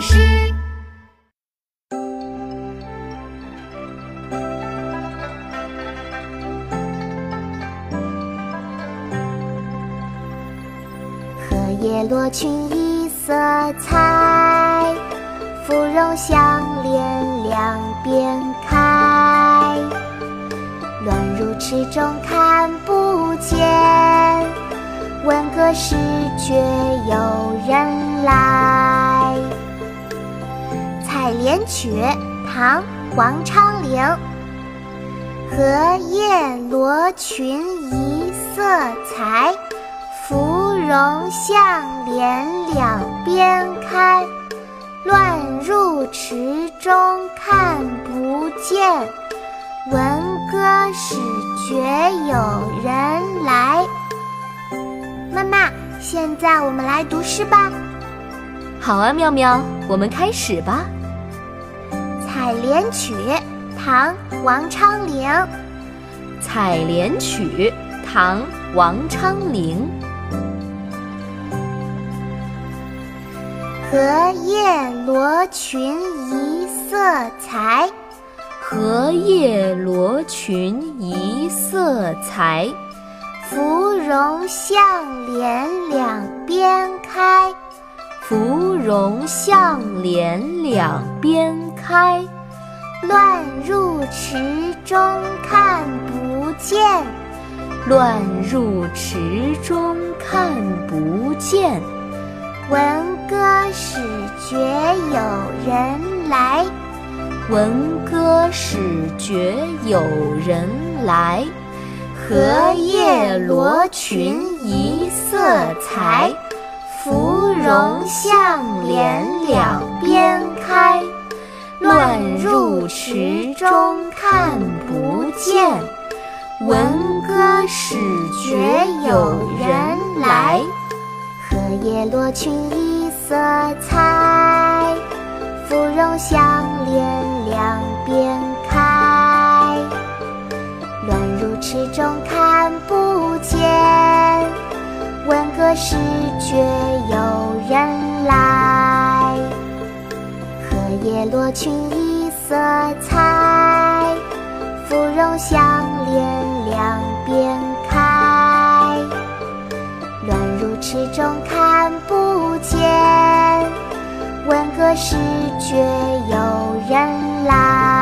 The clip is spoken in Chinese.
诗。荷叶罗裙一色彩，芙蓉向脸两边开。乱入池中看不见，闻歌始觉有人来。《采莲曲》唐·王昌龄。荷叶罗裙一色裁。芙蓉向脸两边开，乱入池中看不见，闻歌始觉有人来。妈妈，现在我们来读诗吧。好啊，妙妙，我们开始吧。《采莲曲》唐·王昌龄。《采莲曲》唐·王昌龄。荷叶罗裙一色裁，荷叶罗裙一色裁。芙蓉向脸两边开，芙蓉向脸两边开。乱入池中看不见，乱入池中看不见。闻歌始觉有人来，闻歌始觉有人来。荷叶罗裙一色裁，芙蓉向脸两边中看不见，闻歌始觉有人来。荷叶罗裙一色彩，芙蓉向脸两边开。乱入池中看不见，闻歌始觉有人来。荷叶罗裙一色彩，芙蓉向脸两边开。乱入池中看不见，闻歌始觉有人来。